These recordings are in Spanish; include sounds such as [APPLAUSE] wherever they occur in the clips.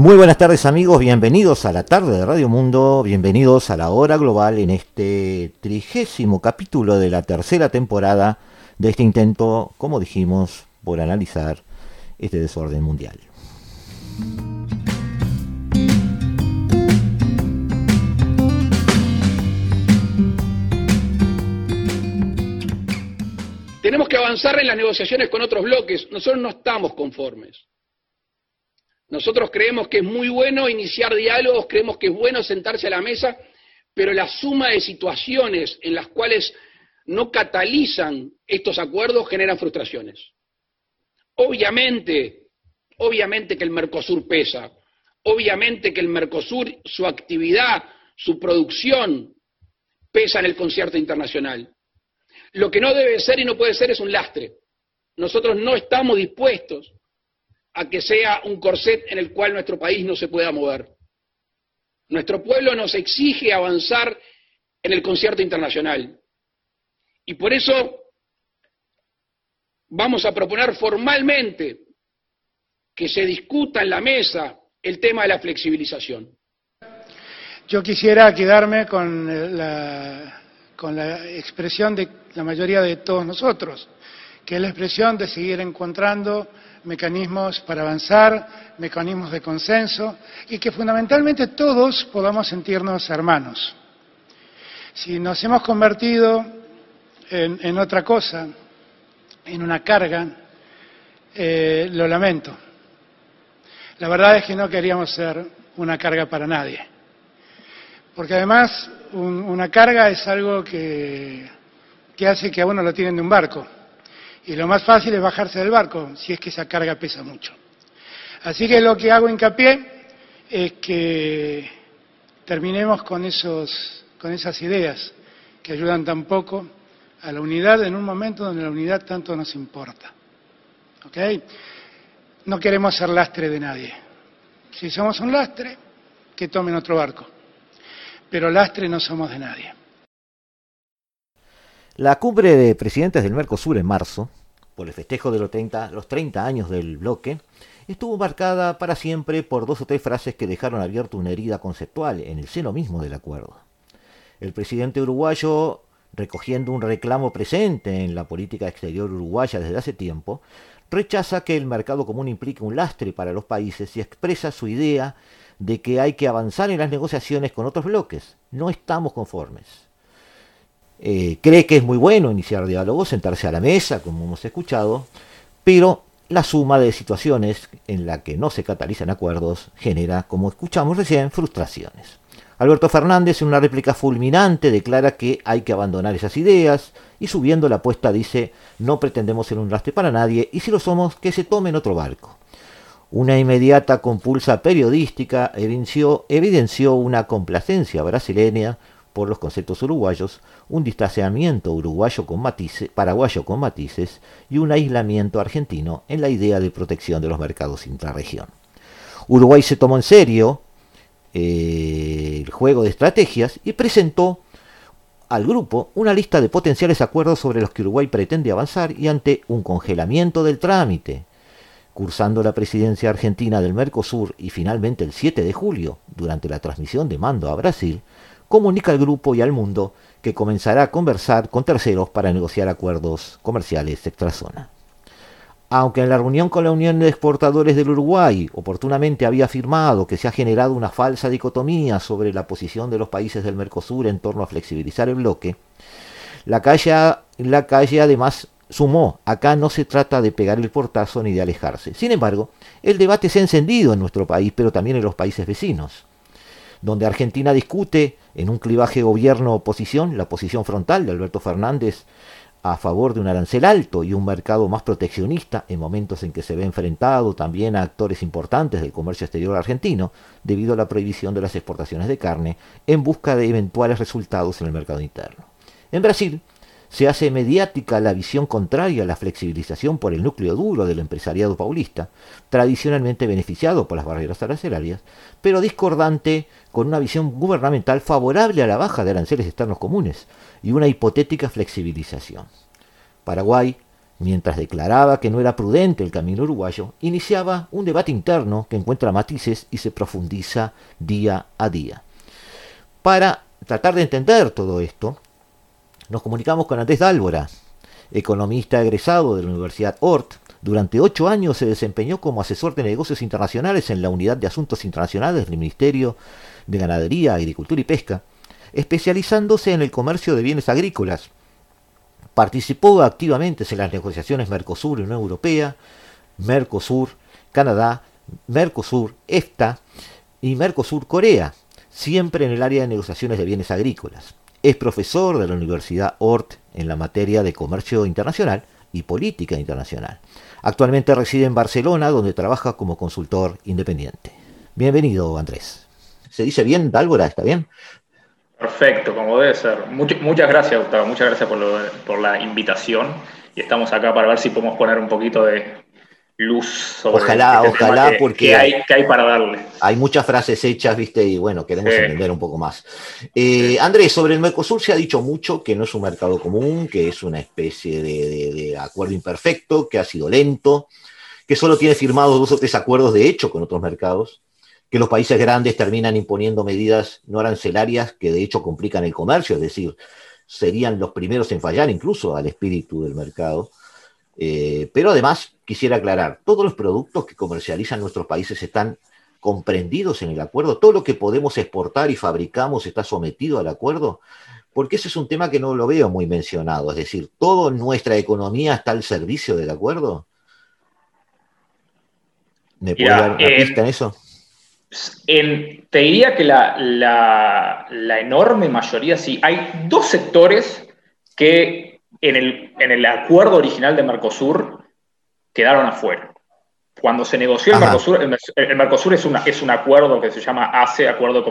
Muy buenas tardes amigos, bienvenidos a la tarde de Radio Mundo, bienvenidos a la hora global en este trigésimo capítulo de la tercera temporada de este intento, como dijimos, por analizar este desorden mundial. Tenemos que avanzar en las negociaciones con otros bloques, nosotros no estamos conformes. Nosotros creemos que es muy bueno iniciar diálogos, creemos que es bueno sentarse a la mesa, pero la suma de situaciones en las cuales no catalizan estos acuerdos generan frustraciones. Obviamente, obviamente que el Mercosur pesa, obviamente que el Mercosur, su actividad, su producción, pesa en el concierto internacional. Lo que no debe ser y no puede ser es un lastre. Nosotros no estamos dispuestos a que sea un corset en el cual nuestro país no se pueda mover. Nuestro pueblo nos exige avanzar en el concierto internacional. Y por eso vamos a proponer formalmente que se discuta en la mesa el tema de la flexibilización. Yo quisiera quedarme con la, expresión de la mayoría de todos nosotros, que es la expresión de seguir encontrando mecanismos para avanzar, mecanismos de consenso y que fundamentalmente todos podamos sentirnos hermanos. Si nos hemos convertido en, otra cosa, en una carga, eh, lo lamento. La verdad es que no queríamos ser una carga para nadie. Porque además una carga es algo que, que hace que a uno lo tienen de un barco y lo más fácil es bajarse del barco, si es que esa carga pesa mucho. Así que lo que hago hincapié es que terminemos con, esos, con esas ideas que ayudan tan poco a la unidad en un momento donde la unidad tanto nos importa. ¿Ok? No queremos ser lastre de nadie. Si somos un lastre, que tomen otro barco. Pero lastre no somos de nadie. La cumbre de presidentes del Mercosur en marzo, por el festejo de los 30, los 30 años del bloque, estuvo marcada para siempre por dos o tres frases que dejaron abierta una herida conceptual en el seno mismo del acuerdo. El presidente uruguayo, recogiendo un reclamo presente en la política exterior uruguaya desde hace tiempo, rechaza que el mercado común implique un lastre para los países y expresa su idea de que hay que avanzar en las negociaciones con otros bloques. No estamos conformes. Eh, cree que es muy bueno iniciar diálogos, sentarse a la mesa, como hemos escuchado, pero la suma de situaciones en la que no se catalizan acuerdos genera, como escuchamos recién, frustraciones. Alberto Fernández, en una réplica fulminante, declara que hay que abandonar esas ideas y subiendo la apuesta dice no pretendemos ser un lastre para nadie y si lo somos, que se tomen otro barco. Una inmediata compulsa periodística evidenció, evidenció una complacencia brasileña por los conceptos uruguayos, un distanciamiento uruguayo con matices, paraguayo con matices y un aislamiento argentino en la idea de protección de los mercados intrarregión. Uruguay se tomó en serio eh, el juego de estrategias y presentó al grupo una lista de potenciales acuerdos sobre los que Uruguay pretende avanzar y ante un congelamiento del trámite, cursando la presidencia argentina del Mercosur y finalmente el 7 de julio, durante la transmisión de mando a Brasil, comunica al grupo y al mundo que comenzará a conversar con terceros para negociar acuerdos comerciales extrazona. Aunque en la reunión con la Unión de Exportadores del Uruguay oportunamente había afirmado que se ha generado una falsa dicotomía sobre la posición de los países del Mercosur en torno a flexibilizar el bloque, la calle, la calle además sumó, acá no se trata de pegar el portazo ni de alejarse. Sin embargo, el debate se ha encendido en nuestro país, pero también en los países vecinos. Donde Argentina discute en un clivaje gobierno-oposición, la posición frontal de Alberto Fernández a favor de un arancel alto y un mercado más proteccionista en momentos en que se ve enfrentado también a actores importantes del comercio exterior argentino debido a la prohibición de las exportaciones de carne en busca de eventuales resultados en el mercado interno. En Brasil, se hace mediática la visión contraria a la flexibilización por el núcleo duro del empresariado paulista, tradicionalmente beneficiado por las barreras arancelarias, pero discordante con una visión gubernamental favorable a la baja de aranceles externos comunes y una hipotética flexibilización. Paraguay, mientras declaraba que no era prudente el camino uruguayo, iniciaba un debate interno que encuentra matices y se profundiza día a día. Para tratar de entender todo esto, nos comunicamos con Andrés Dálvora, economista egresado de la Universidad Ort. Durante ocho años se desempeñó como asesor de negocios internacionales en la Unidad de Asuntos Internacionales del Ministerio de Ganadería, Agricultura y Pesca, especializándose en el comercio de bienes agrícolas. Participó activamente en las negociaciones Mercosur-Unión Europea, Mercosur, Canadá, Mercosur, EFTA y Mercosur-Corea, siempre en el área de negociaciones de bienes agrícolas. Es profesor de la Universidad Ort en la materia de comercio internacional y política internacional. Actualmente reside en Barcelona, donde trabaja como consultor independiente. Bienvenido, Andrés. ¿Se dice bien, Dálvora? ¿Está bien? Perfecto, como debe ser. muchas gracias, Gustavo. Muchas gracias por, por la invitación. Y estamos acá para ver si podemos poner un poquito de, luz sobre Ojalá, este ojalá, porque hay, hay, para darle. Hay muchas frases hechas, viste, y bueno, queremos entender un poco más. Eh, Andrés, sobre el Mercosur se ha dicho mucho que no es un mercado común, que es una especie de, acuerdo imperfecto, que ha sido lento, que solo tiene firmados dos o tres acuerdos de hecho con otros mercados, que los países grandes terminan imponiendo medidas no arancelarias que de hecho complican el comercio, es decir, serían los primeros en fallar incluso al espíritu del mercado. Eh, pero además quisiera aclarar, todos los productos que comercializan nuestros países están comprendidos en el acuerdo, todo lo que podemos exportar y fabricamos está sometido al acuerdo, porque ese es un tema que no lo veo muy mencionado, es decir, toda nuestra economía está al servicio del acuerdo. ¿Me puede dar una eh, pista en eso? te diría que la, la enorme mayoría, sí, hay dos sectores que en el, en el acuerdo original de Mercosur quedaron afuera. Cuando se negoció el Mercosur, el, Mercosur es, una, es un acuerdo que se llama ACE, Acuerdo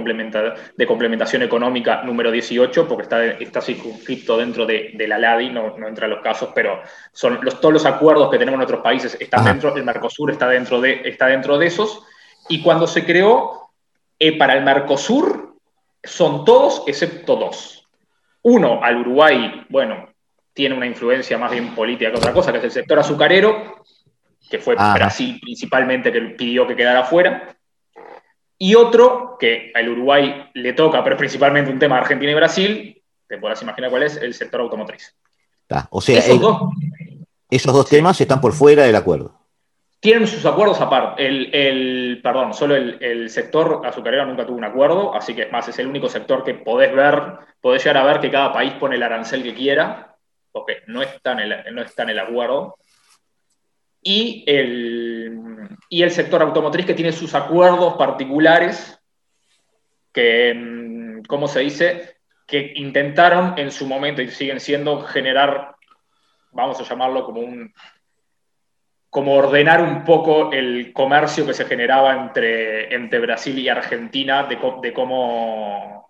de Complementación Económica número 18, porque está, está circunscripto dentro de, la LADI, no, no, entra en los casos, pero son los, todos los acuerdos que tenemos en otros países están dentro, el Mercosur está dentro, de, está dentro de esos. Y cuando se creó, eh, para el Mercosur son todos excepto dos. Uno, al Uruguay, bueno, tiene una influencia más bien política que otra cosa, que es el sector azucarero, que fue Brasil principalmente que pidió que quedara fuera. Y otro, que al Uruguay le toca, pero es principalmente un tema de Argentina y Brasil, te podrás imaginar cuál es, el sector automotriz. O sea, esos, dos, temas están por fuera del acuerdo. Tienen sus acuerdos aparte. El, perdón, solo el, sector azucarero nunca tuvo un acuerdo, así que es más, es el único sector que podés ver, podés llegar a ver que cada país pone el arancel que quiera porque no está en el, no está en el acuerdo. Y el, y el sector automotriz que tiene sus acuerdos particulares que, mm, ¿cómo se dice? Que intentaron en su momento y siguen siendo generar, vamos a llamarlo como un, como ordenar un poco el comercio que se generaba entre, entre Brasil y Argentina, de, de cómo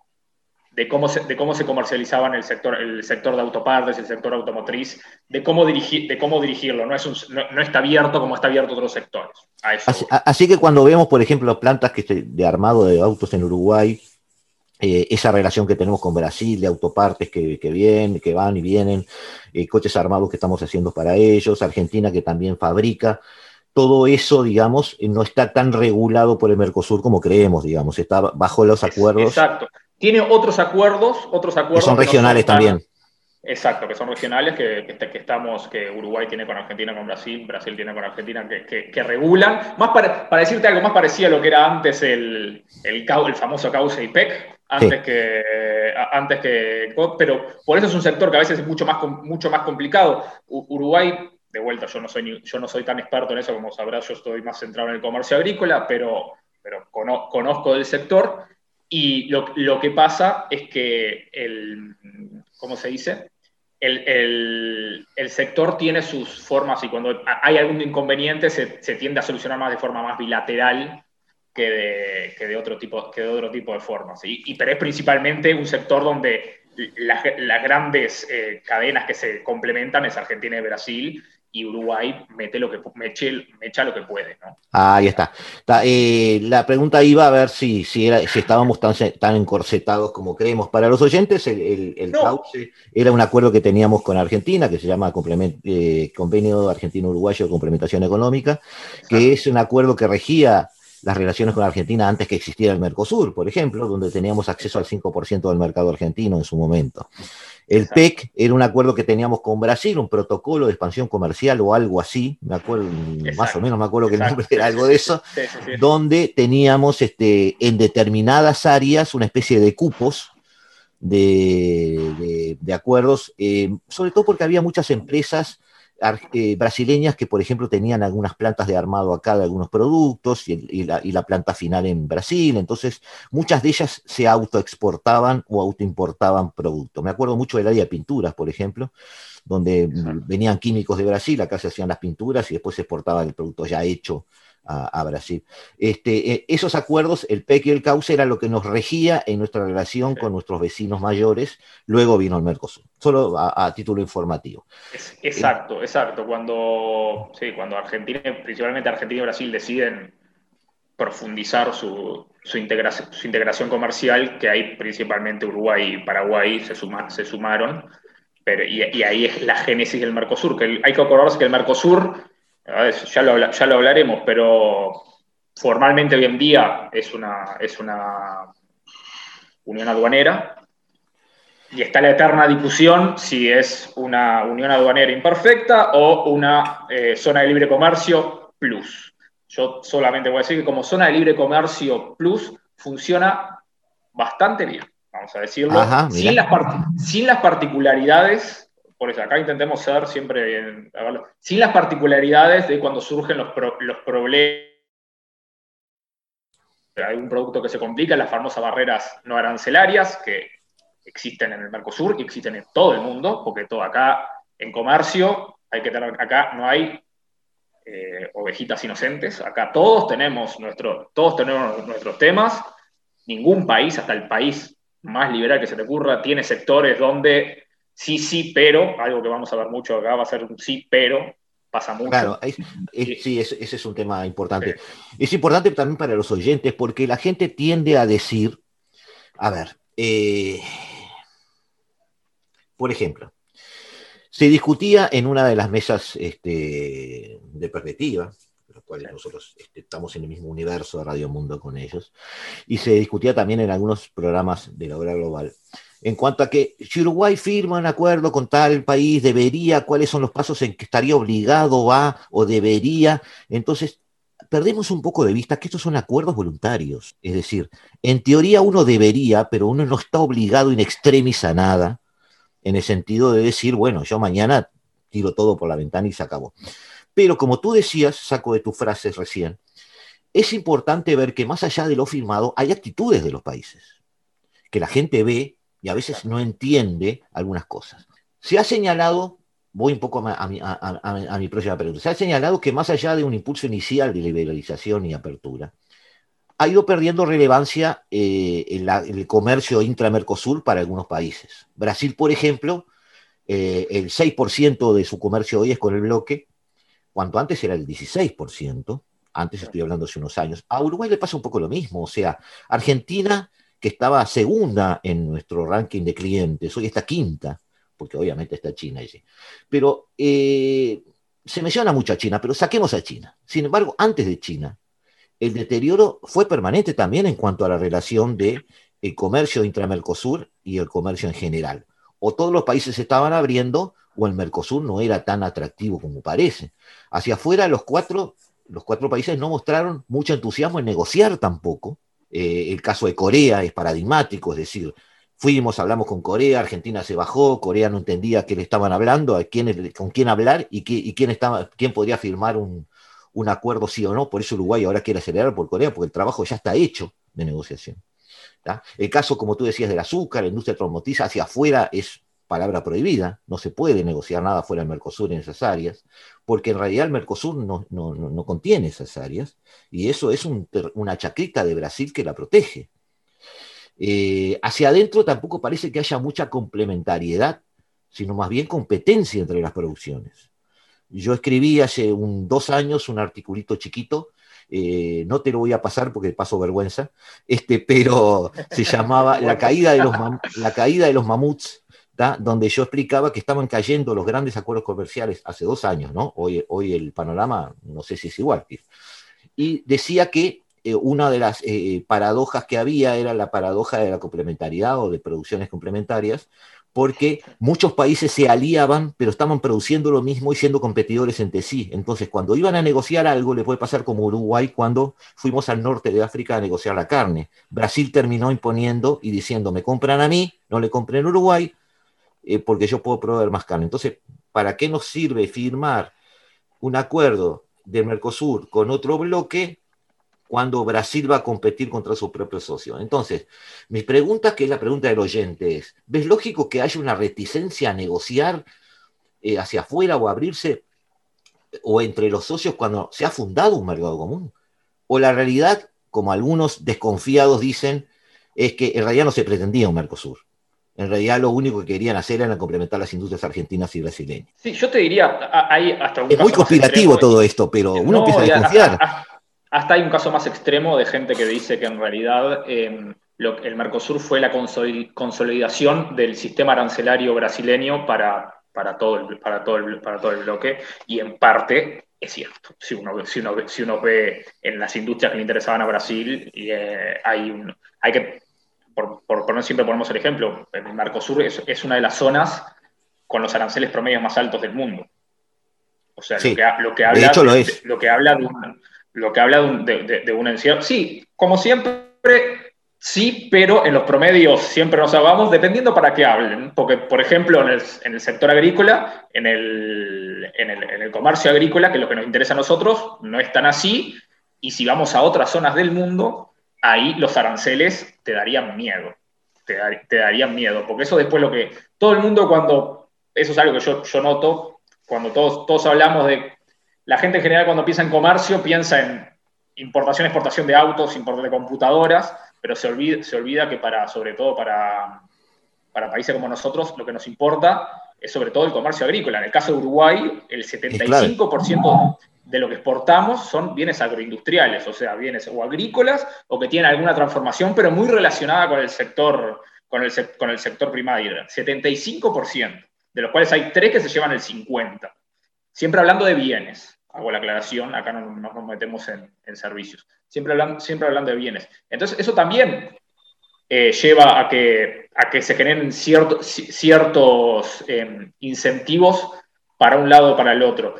de cómo se, de cómo se comercializaban el sector, el sector de autopartes, el sector automotriz, de cómo, dirigir, de cómo dirigirlo. No, es no, está abierto como está abierto otros sectores. Así, que cuando vemos, por ejemplo, plantas que de armado de autos en Uruguay, eh, esa relación que tenemos con Brasil de autopartes que, que vienen, que van y vienen, eh, coches armados que estamos haciendo para ellos, Argentina que también fabrica, todo eso, digamos, no está tan regulado por el Mercosur como creemos, digamos, está bajo los acuerdos. Exacto. Tiene otros acuerdos, otros acuerdos. Que son regionales también. Exacto, que son regionales, que, estamos, que Uruguay tiene con Argentina, con Brasil, Brasil tiene con Argentina, que, regulan. Más para, decirte algo más parecido a lo que era antes el, el, el famoso cauce IPEC, antes, que, antes que. Pero por eso es un sector que a veces es mucho más, mucho más complicado. Uruguay, de vuelta, yo no, soy, yo no soy tan experto en eso como sabrás, yo estoy más centrado en el comercio agrícola, pero, pero conozco del sector Y lo, que pasa es que el, ¿cómo se dice? El, sector tiene sus formas y cuando hay algún inconveniente se, tiende a solucionar más de forma más bilateral que de, otro, tipo, que de otro tipo de formas. Y, pero es principalmente un sector donde las, grandes eh, cadenas que se complementan es Argentina y Brasil, y Uruguay mete lo que, me, echa lo que puede. ¿no? ahí está. Eh, la pregunta iba a ver si, si, era, si estábamos tan, tan encorsetados como creemos. Para los oyentes, el, el, cauce era un acuerdo que teníamos con Argentina, que se llama eh, Convenio Argentino-Uruguayo de Complementación Económica, que es un acuerdo que regía las relaciones con Argentina antes que existiera el Mercosur, por ejemplo, donde teníamos acceso al 5% del mercado argentino en su momento. El PEC era un acuerdo que teníamos con Brasil, un protocolo de expansión comercial o algo así, me acuerdo, más o menos me acuerdo que el nombre era algo de eso, [LAUGHS] donde teníamos este, en determinadas áreas una especie de cupos de, acuerdos, eh, sobre todo porque había muchas empresas eh, brasileñas que, por ejemplo, tenían algunas plantas de armado acá de algunos productos y, la, planta final en Brasil. Entonces, muchas de ellas se autoexportaban o autoimportaban productos. Me acuerdo mucho del área de pinturas, por ejemplo, donde venían químicos de Brasil, acá se hacían las pinturas y después se exportaba el producto ya hecho a, Brasil. Este, eh, esos acuerdos, el PEC y el CAUCE, era lo que nos regía en nuestra relación con nuestros vecinos mayores. Luego vino el Mercosur, solo a, título informativo. exacto, exacto. Cuando, sí, cuando Argentina, principalmente Argentina y Brasil, deciden profundizar su, su, integración, su integración comercial, que ahí principalmente Uruguay y Paraguay se, se sumaron. Pero, y, y, ahí es la génesis del Mercosur, que hay que acordarse que el Mercosur ya lo, ya lo hablaremos, pero formalmente hoy en día es una, es una unión aduanera y está la eterna discusión si es una unión aduanera imperfecta o una eh, zona de libre comercio plus. Yo solamente voy a decir que como zona de libre comercio plus funciona bastante bien, vamos a decirlo, sin, las sin las particularidades por eso acá intentemos ser siempre, sin las particularidades de cuando surgen los, los problemas. Hay un producto que se complica, las famosas barreras no arancelarias que existen en el Mercosur y existen en todo el mundo, porque todo acá en comercio hay que tener, acá no hay eh, ovejitas inocentes, acá todos tenemos, nuestro, todos tenemos nuestros temas, ningún país, hasta el país más liberal que se te ocurra, tiene sectores donde sí, sí, pero, algo que vamos a ver mucho acá va a ser un sí, pero, pasa mucho. Claro, sí, ese, es un tema importante. Es importante también para los oyentes porque la gente tiende a decir, a ver, eh, por ejemplo, se discutía en una de las mesas este, de perspectiva, los cuales nosotros este, estamos en el mismo universo de Radio Mundo con ellos, y se discutía también en algunos programas de la hora global, en cuanto a que si Uruguay firma un acuerdo con tal país, debería, cuáles son los pasos en que estaría obligado a o debería. Entonces, perdemos un poco de vista que estos son acuerdos voluntarios. Es decir, en teoría uno debería, pero uno no está obligado in extremis a nada, en el sentido de decir, bueno, yo mañana tiro todo por la ventana y se acabó. Pero como tú decías, saco de tus frases recién, es importante ver que más allá de lo firmado hay actitudes de los países, que la gente ve y a veces no entiende algunas cosas. Se ha señalado, voy un poco a mi, próxima pregunta, se ha señalado que más allá de un impulso inicial de liberalización y apertura, ha ido perdiendo relevancia eh, el, comercio intra-Mercosur para algunos países. Brasil, por ejemplo, eh, el 6% de su comercio hoy es con el bloque, cuanto antes era el 16%, antes estoy hablando hace unos años. A Uruguay le pasa un poco lo mismo, o sea, Argentina que estaba segunda en nuestro ranking de clientes, hoy está quinta, porque obviamente está China allí. Pero eh, se menciona mucho a China, pero saquemos a China. Sin embargo, antes de China, el deterioro fue permanente también en cuanto a la relación de el comercio intra-Mercosur y el comercio en general. O todos los países se estaban abriendo o el Mercosur no era tan atractivo como parece. Hacia afuera los cuatro, los cuatro países no mostraron mucho entusiasmo en negociar tampoco, eh, el caso de Corea es paradigmático, es decir, fuimos, hablamos con Corea, Argentina se bajó, Corea no entendía qué le estaban hablando, a quién, con quién hablar y, quién, estaba, quién podría firmar un, acuerdo sí o no. Por eso Uruguay ahora quiere acelerar por Corea, porque el trabajo ya está hecho de negociación. El caso, como tú decías, del azúcar, la industria automotriz hacia afuera es palabra prohibida, no se puede negociar nada fuera del Mercosur en esas áreas, porque en realidad el Mercosur no, no, contiene esas áreas, y eso es una chacrita de Brasil que la protege. Eh, hacia adentro tampoco parece que haya mucha complementariedad, sino más bien competencia entre las producciones. Yo escribí hace un, dos años un articulito chiquito eh, no te lo voy a pasar porque paso vergüenza, este, pero se llamaba [LAUGHS] La caída de los, la caída de los mamuts donde yo explicaba que estaban cayendo los grandes acuerdos comerciales hace dos años, ¿no? Hoy, hoy el panorama no sé si es igual. Y decía que eh, una de las eh, paradojas que había era la paradoja de la complementariedad o de producciones complementarias, porque muchos países se aliaban, pero estaban produciendo lo mismo y siendo competidores entre sí. Entonces, cuando iban a negociar algo, le puede pasar como Uruguay cuando fuimos al norte de África a negociar la carne. Brasil terminó imponiendo y diciendo, me compran a mí, no le compren a Uruguay, eh, porque yo puedo proveer más carne. Entonces, ¿para qué nos sirve firmar un acuerdo de Mercosur con otro bloque cuando Brasil va a competir contra su propio socio? Entonces, mi pregunta, que es la pregunta del oyente, es, ¿ves lógico que haya una reticencia a negociar eh, hacia afuera o abrirse o entre los socios cuando se ha fundado un mercado común? ¿O la realidad, como algunos desconfiados dicen, es que en realidad no se pretendía un Mercosur? En realidad lo único que querían hacer era complementar las industrias argentinas y brasileñas. Sí, yo te diría, hay hasta un Es muy conspirativo todo esto, pero uno empieza a desconfiar. Hasta, hay un caso más extremo de gente que dice que en realidad em, el Mercosur fue la consolidación del sistema arancelario brasileño para, para, todo, el, para, todo, el, para todo el bloque, y en parte es cierto. Si uno, si uno, si uno ve en las industrias que le interesaban a Brasil, eh, hay, un, hay que por, por siempre ponemos el ejemplo, el Mercosur es, es, una de las zonas con los aranceles promedios más altos del mundo. O sea, lo, que, lo, que, habla, de, lo, lo que habla de un, lo que habla de, de, una encierro. Sí, como siempre, sí, pero en los promedios siempre nos hablamos dependiendo para qué hablen. Porque, por ejemplo, en el, en el sector agrícola, en el, en, el, en el comercio agrícola, que es lo que nos interesa a nosotros, no es tan así. Y si vamos a otras zonas del mundo, ahí los aranceles te darían miedo, te, darían miedo, porque eso después lo que todo el mundo cuando, eso es algo que yo, yo noto, cuando todos, todos hablamos de, la gente en general cuando piensa en comercio piensa en importación, exportación de autos, importación de computadoras, pero se olvida, se olvida que para, sobre todo para, para países como nosotros, lo que nos importa es sobre todo el comercio agrícola. En el caso de Uruguay, el 75% de lo que exportamos son bienes agroindustriales, o sea, bienes o agrícolas o que tienen alguna transformación, pero muy relacionada con el sector, con el, con el sector primario. 75%, de los cuales hay tres que se llevan el 50%. Siempre hablando de bienes, hago la aclaración, acá no, nos metemos en, servicios. Siempre hablando, siempre de bienes. Entonces, eso también eh, lleva a que, a que se generen ciertos eh, incentivos para un lado o para el otro.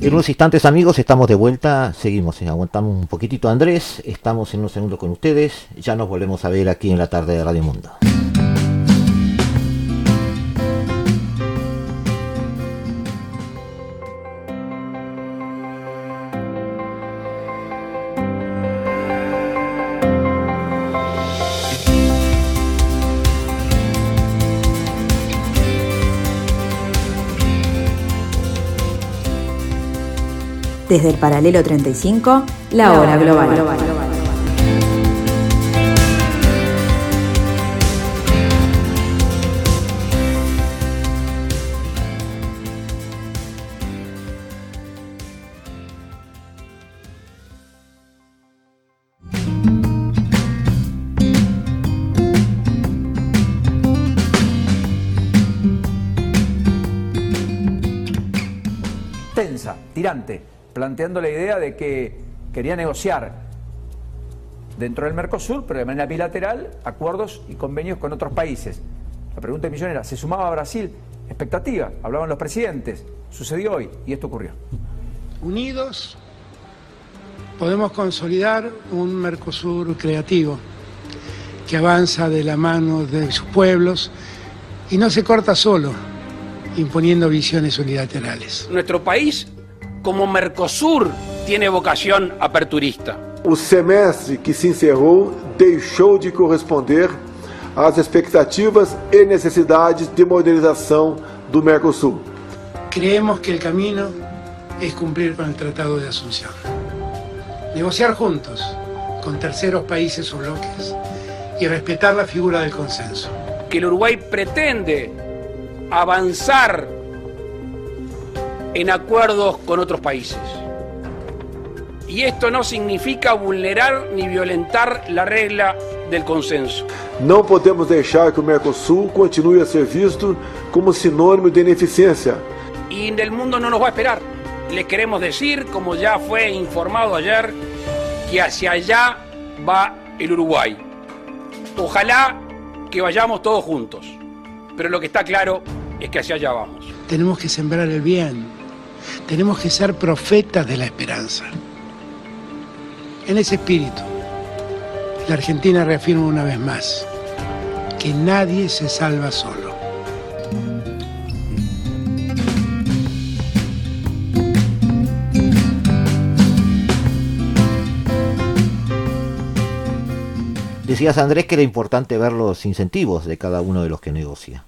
En unos instantes amigos estamos de vuelta, seguimos, eh, aguantamos un poquitito Andrés, estamos en unos segundos con ustedes, ya nos volvemos a ver aquí en la tarde de Radio Mundo. Desde el paralelo 35, la hora global. Tensa, tirante planteando la idea de que quería negociar dentro del Mercosur, pero de manera bilateral, acuerdos y convenios con otros países. La pregunta de Millón era, ¿se sumaba a Brasil? Expectativa, hablaban los presidentes, sucedió hoy y esto ocurrió. Unidos podemos consolidar un Mercosur creativo que avanza de la mano de sus pueblos y no se corta solo, imponiendo visiones unilaterales. Nuestro país como Mercosur tiene vocación aperturista. O semestre que se encerrou deixou de corresponder às expectativas e necessidades de modernização do Mercosul. Creemos que el camino es cumplir con el Tratado de Asunción. Negociar juntos con terceros países o bloques y respetar la figura del consenso. Que el Uruguay pretende avanzar en acuerdos con otros países. Y esto no significa vulnerar ni violentar la regla del consenso. Não podemos deixar que o Mercosul continue a ser visto como sinônimo de ineficiência. Y el mundo no nos va a esperar. Les queremos decir, como ya fue informado ayer, que hacia allá va el Uruguay. Ojalá que vayamos todos juntos. Pero lo que está claro es que hacia allá vamos. Tenemos que sembrar el bien. Tenemos que ser profetas de la esperanza. En ese espíritu, la Argentina reafirma una vez más que nadie se salva solo. Decías Andrés que era importante ver los incentivos de cada uno de los que negocia.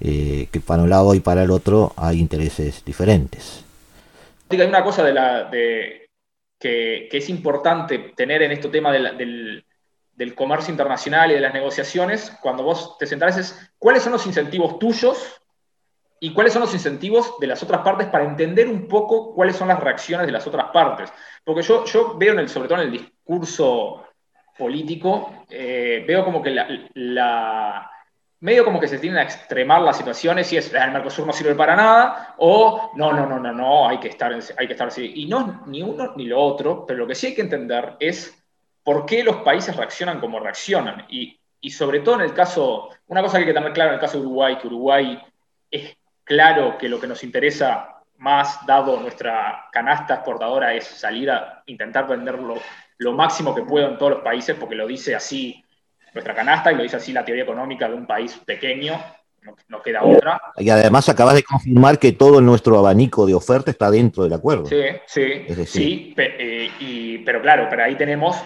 Eh, que para un lado y para el otro hay intereses diferentes. Hay una cosa de la, de, que, que, es importante tener en este tema del, del, comercio internacional y de las negociaciones, cuando vos te sentás, es cuáles son los incentivos tuyos y cuáles son los incentivos de las otras partes para entender un poco cuáles son las reacciones de las otras partes. Porque yo, yo veo, en el, sobre todo en el discurso político, eh, veo como que la, medio como que se tienden a extremar las situaciones y es el Mercosur no sirve para nada o no, no, no, no, no, hay que estar, hay que estar así. Y no ni uno ni lo otro, pero lo que sí hay que entender es por qué los países reaccionan como reaccionan. Y, y sobre todo en el caso, una cosa que hay que tener claro en el caso de Uruguay, que Uruguay es claro que lo que nos interesa más, dado nuestra canasta exportadora, es salir a intentar venderlo lo máximo que puedo en todos los países, porque lo dice así nuestra canasta y lo dice así la teoría económica de un país pequeño, no, no queda otra. Y además acabas de confirmar que todo nuestro abanico de oferta está dentro del acuerdo. Sí, sí, decir, sí, pe eh, y, pero claro, pero ahí tenemos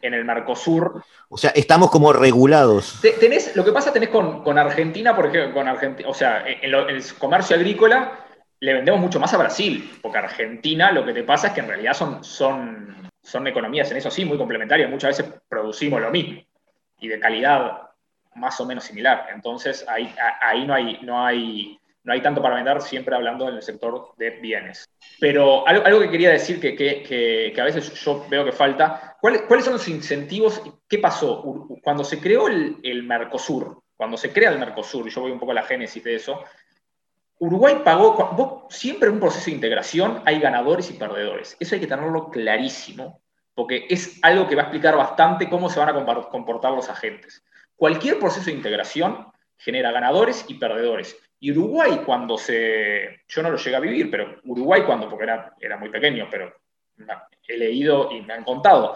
en el Mercosur. O sea, estamos como regulados. Tenés, lo que pasa tenés con, con Argentina, por ejemplo, con Argentina, o sea, en, lo, en el comercio agrícola le vendemos mucho más a Brasil, porque Argentina lo que te pasa es que en realidad son, son, son economías en eso sí muy complementarias, muchas veces producimos lo mismo y de calidad más o menos similar. Entonces ahí, ahí no, hay, no, hay, no hay tanto para vender, siempre hablando en el sector de bienes. Pero algo, algo que quería decir que, que, que, que, a veces yo veo que falta, ¿cuáles, ¿cuáles son los incentivos? ¿Qué pasó? Cuando se creó el, el Mercosur, cuando se crea el Mercosur, y yo voy un poco a la génesis de eso, Uruguay pagó, vos, siempre en un proceso de integración hay ganadores y perdedores. Eso hay que tenerlo clarísimo, porque es algo que va a explicar bastante cómo se van a comportar los agentes. Cualquier proceso de integración genera ganadores y perdedores. Y Uruguay cuando se... Yo no lo llegué a vivir, pero Uruguay cuando, porque era, era muy pequeño, pero he leído y me han contado,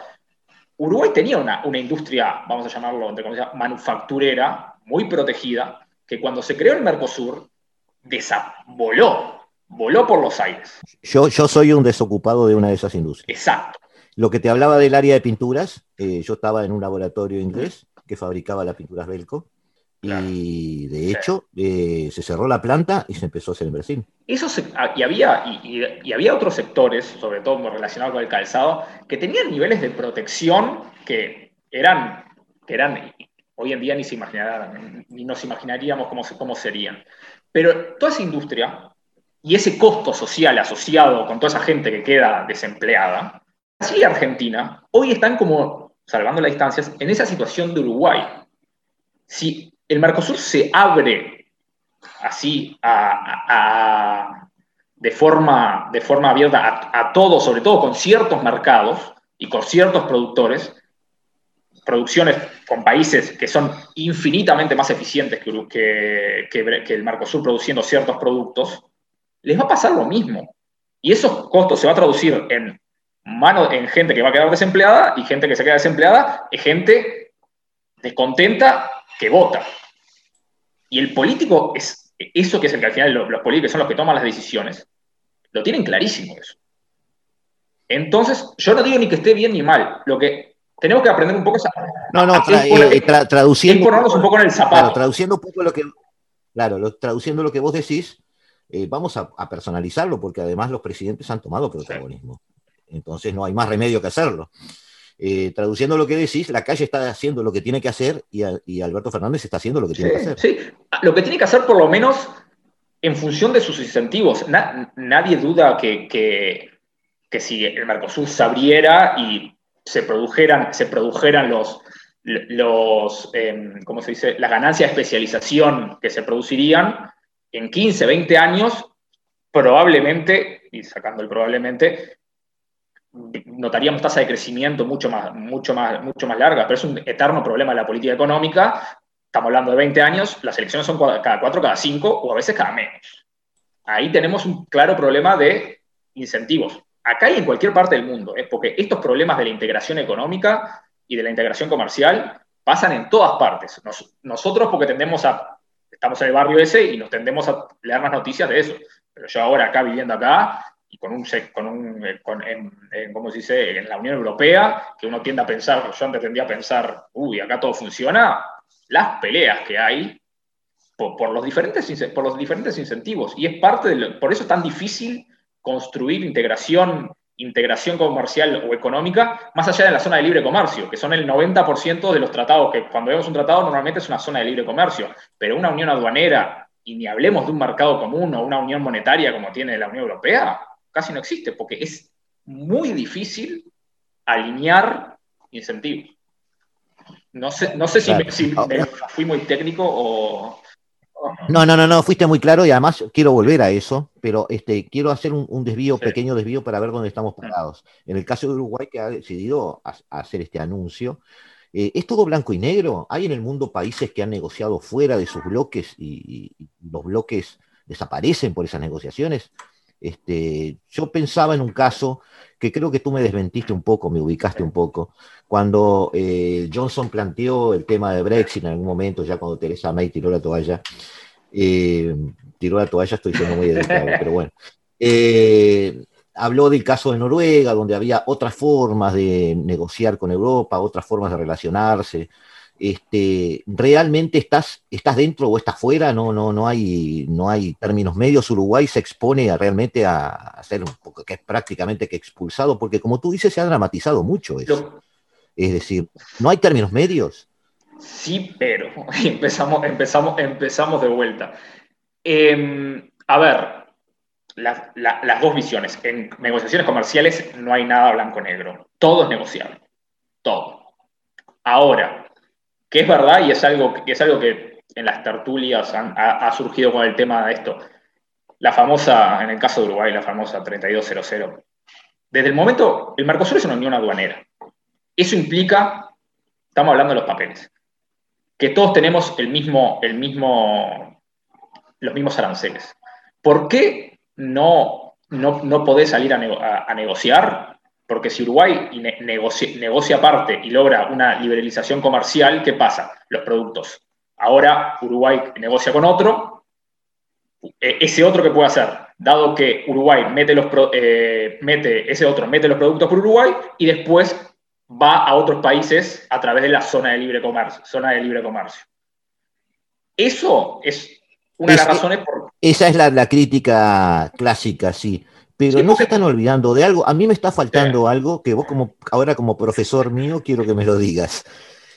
Uruguay tenía una, una industria, vamos a llamarlo entre comillas, manufacturera, muy protegida, que cuando se creó el Mercosur, voló, voló por los aires. Yo, yo soy un desocupado de una de esas industrias. Exacto. Lo que te hablaba del área de pinturas, eh, yo estaba en un laboratorio inglés que fabricaba las pinturas Belco. Claro. Y de hecho, sí. eh, se cerró la planta y se empezó a hacer en Brasil. Eso se, y, había, y, y, había otros sectores, sobre todo relacionados con el calzado, que tenían niveles de protección que eran, que eran hoy en día ni, se imaginaran, ni nos imaginaríamos cómo, cómo serían. Pero toda esa industria y ese costo social asociado con toda esa gente que queda desempleada, y Argentina hoy están como, salvando las distancias, en esa situación de Uruguay. Si el Mercosur se abre así a, de, forma, de forma abierta a, todos, sobre todo con ciertos mercados y con ciertos productores, producciones con países que son infinitamente más eficientes que, que, el Mercosur produciendo ciertos productos, les va a pasar lo mismo. Y esos costos se va a traducir en, mano, en gente que va a quedar desempleada y gente que se queda desempleada es gente descontenta que vota. Y el político es eso que es el que al final los, los políticos son los que toman las decisiones, lo tienen clarísimo eso. Entonces, yo no digo ni que esté bien ni mal. Lo que tenemos que aprender un poco es No, no, tra- eh, tra- traduciendo. es ponernos un poco en el zapato. Claro, traduciendo un poco lo que. Claro, lo- traduciendo lo que vos decís, eh, vamos a, a personalizarlo, porque además los presidentes han tomado protagonismo. Entonces no hay más remedio que hacerlo. Eh, traduciendo lo que decís, la calle está haciendo lo que tiene que hacer y, a- y Alberto Fernández está haciendo lo que tiene que hacer. Sí, lo que tiene que hacer por lo menos en función de sus incentivos. Na- nadie duda que, que- que si el Mercosur se abriera y se produjeran, se produjeran los, los em, ¿cómo se dice? las ganancias de especialización que se producirían en 15, 20 años, probablemente, y sacando el probablemente, notaríamos tasa de crecimiento mucho más, mucho más, mucho más larga, pero es un eterno problema de la política económica. Estamos hablando de 20 años, las elecciones son cada cuatro, cada cinco, o a veces cada menos. Ahí tenemos un claro problema de incentivos. Acá y en cualquier parte del mundo, ¿eh? porque estos problemas de la integración económica y de la integración comercial pasan en todas partes. Nos- nosotros porque tendemos a, estamos en el barrio ese y nos tendemos a leer las noticias de eso. Pero yo ahora acá viviendo acá con un, con un eh, con- en, en, ¿cómo se dice? en la Unión Europea, que uno tiende a pensar, yo antes tendía a pensar, uy, acá todo funciona, las peleas que hay por, los, diferentes, por los diferentes incentivos. Y es parte de lo- por eso es tan difícil construir integración, integración comercial o económica más allá de la zona de libre comercio, que son el 90% de los tratados, que cuando vemos un tratado normalmente es una zona de libre comercio, pero una unión aduanera, y ni hablemos de un mercado común o una unión monetaria como tiene la Unión Europea, casi no existe, porque es muy difícil alinear incentivos. No sé, no sé si, me, si me fui muy técnico o... No, no, no, no, fuiste muy claro y además quiero volver a eso, pero este, quiero hacer un, un desvío, Sí. pequeño desvío para ver dónde estamos parados. En el caso de Uruguay, que ha decidido ha- hacer este anuncio, eh, ¿es todo blanco y negro? ¿Hay en el mundo países que han negociado fuera de sus bloques y, y los bloques desaparecen por esas negociaciones? Este, yo pensaba en un caso que creo que tú me desmentiste un poco, me ubicaste un poco, cuando eh, Johnson planteó el tema de Brexit en algún momento, ya cuando Teresa May tiró la toalla, eh, tiró la toalla, estoy siendo muy educado, [LAUGHS] pero bueno. Eh, habló del caso de Noruega, donde había otras formas de negociar con Europa, otras formas de relacionarse. Este, ¿Realmente estás, estás dentro o estás fuera? No, no, no, hay, no hay términos medios. Uruguay se expone a, realmente a, a ser un poco, que es prácticamente que expulsado, porque como tú dices, se ha dramatizado mucho eso. Es decir, no hay términos medios. Sí, pero [LAUGHS] empezamos, empezamos, empezamos de vuelta. Eh, a ver, la- la- las dos visiones. En negociaciones comerciales no hay nada blanco-negro. Todo es negociable. Todo. Ahora, que es verdad y es algo, que- es algo que en las tertulias han- ha, surgido con el tema de esto. La famosa, en el caso de Uruguay, la famosa 3200. Desde el momento, el Mercosur es una unión aduanera. Eso implica, estamos hablando de los papeles, que todos tenemos el mismo, el mismo, los mismos aranceles. ¿Por qué no, no, no podés salir a negociar? Porque si Uruguay ne- negocia, negocia aparte y logra una liberalización comercial, ¿qué pasa? Los productos. Ahora Uruguay negocia con otro, eh, ese otro que puede hacer, dado que Uruguay mete los pro- eh, mete, ese otro mete los productos por Uruguay y después va a otros países a través de la zona de libre comercio. Zona de libre comercio. Eso es una de las Es- razones por Esa es la, la crítica clásica, sí. Pero Sí, no se están olvidando de algo. A mí me está faltando algo que vos como ahora como profesor mío quiero que me lo digas.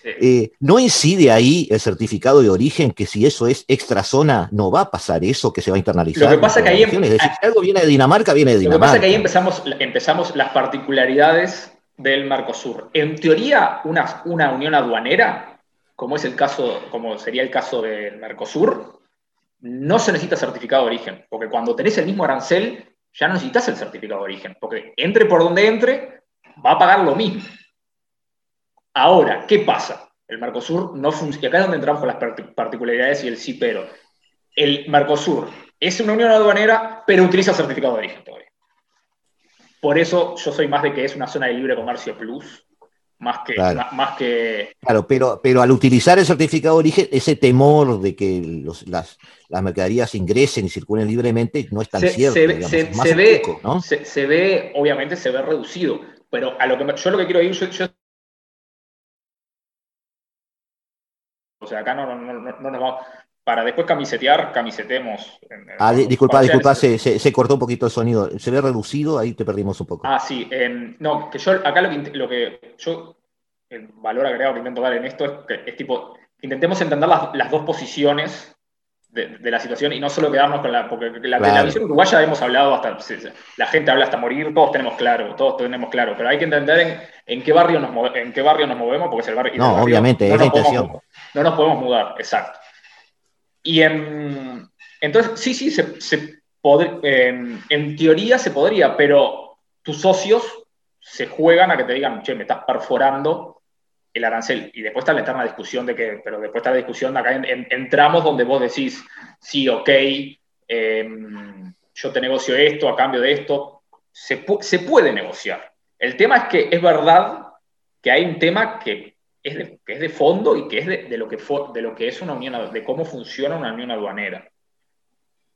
eh, Eh, ¿No incide ahí el certificado de origen que si eso es extra zona no va a pasar eso que se va a internalizar? Lo que pasa que ahí-? Es decir, si algo viene de Dinamarca, viene de Lo que Dinamarca. pasa es que ahí empezamos, empezamos las particularidades del Mercosur. En teoría, una, una unión aduanera, como es el caso, como sería el caso del Mercosur, no se necesita certificado de origen, porque cuando tenés el mismo arancel, ya no necesitas el certificado de origen, porque entre por donde entre, va a pagar lo mismo. Ahora, ¿qué pasa? El Mercosur no funciona, acá es donde entramos con las parti- particularidades y el sí, pero. El Mercosur es una unión aduanera, pero utiliza certificado de origen todavía. Por eso yo soy más de que es una zona de libre comercio plus más que, Claro. más, más que Claro, pero, pero al utilizar el certificado de origen, ese temor de que los- las, las mercaderías ingresen y circulen libremente no es tan se, cierto. se ve- digamos, se- es más se un ve, poco, ¿no? se, se ve, obviamente se ve reducido, pero a lo que yo lo que quiero ir, yo, yo- o sea, acá no, no, no, no- no nos vamos, para después camisetear, camisetemos. en- en- Ah, con- disculpa, disculpa, se, se- se cortó un poquito el sonido. Se ve reducido, ahí te perdimos un poco. Ah, sí. em, no, que yo acá lo que, lo que yo, el valor agregado que intento dar en esto es que es tipo, intentemos entender las, las dos posiciones de, de la situación y no solo quedarnos con la, porque la, Claro. la visión uruguaya hemos hablado hasta, la gente habla hasta morir, todos tenemos claro, todos tenemos claro, pero hay que entender en, en qué barrio nos move- en qué barrio nos movemos, porque es el barrio. No, del barrio obviamente, es nos la podemos intención. mu- no nos podemos mudar, exacto. Y en, entonces, sí, sí, se, se en, teoría se podría, pero tus socios se juegan a que te digan, che, me estás perforando el arancel. Y después está la eterna discusión de que, pero después está la discusión acá en, en- entramos donde vos decís, sí, ok, em, yo te negocio esto a cambio de esto. Se puede negociar. El tema es que es verdad que hay un tema que es de, que es de fondo y que es de, de lo que de lo que es una unión, de cómo funciona una unión aduanera.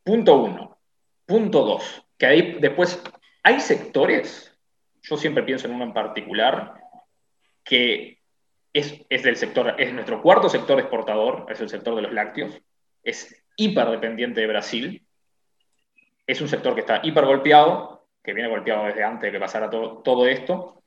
Punto uno. Punto dos, que ahí después hay sectores, yo siempre pienso en uno en particular, que es, es del sector, es nuestro cuarto sector exportador, es el sector de los lácteos, es hiperdependiente de Brasil, es un sector que está hiper golpeado, que viene golpeado desde antes de que pasara todo, todo esto,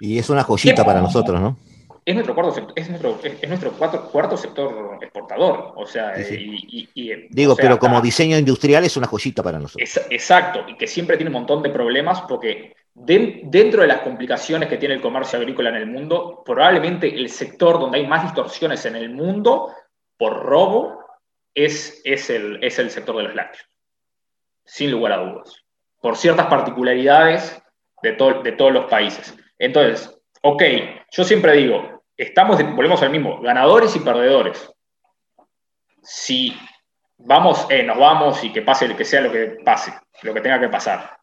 Y es una joyita para nosotros, ¿no? Es nuestro cuarto sector, es nuestro, es, es nuestro cuarto, cuarto sector exportador, o sea, Sí, sí. y, y- y, Digo, o sea, pero como diseño industrial es una joyita para nosotros. Es- exacto, y que siempre tiene un montón de problemas porque den- dentro de las complicaciones que tiene el comercio agrícola en el mundo, probablemente el sector donde hay más distorsiones en el mundo por robo es, es, el, es el sector de los lácteos, sin lugar a dudas, por ciertas particularidades de, to- de todos los países. Entonces, ok, yo siempre digo, estamos, volvemos al mismo, ganadores y perdedores. Si vamos, eh, nos vamos y que pase lo que sea lo que pase, lo que tenga que pasar.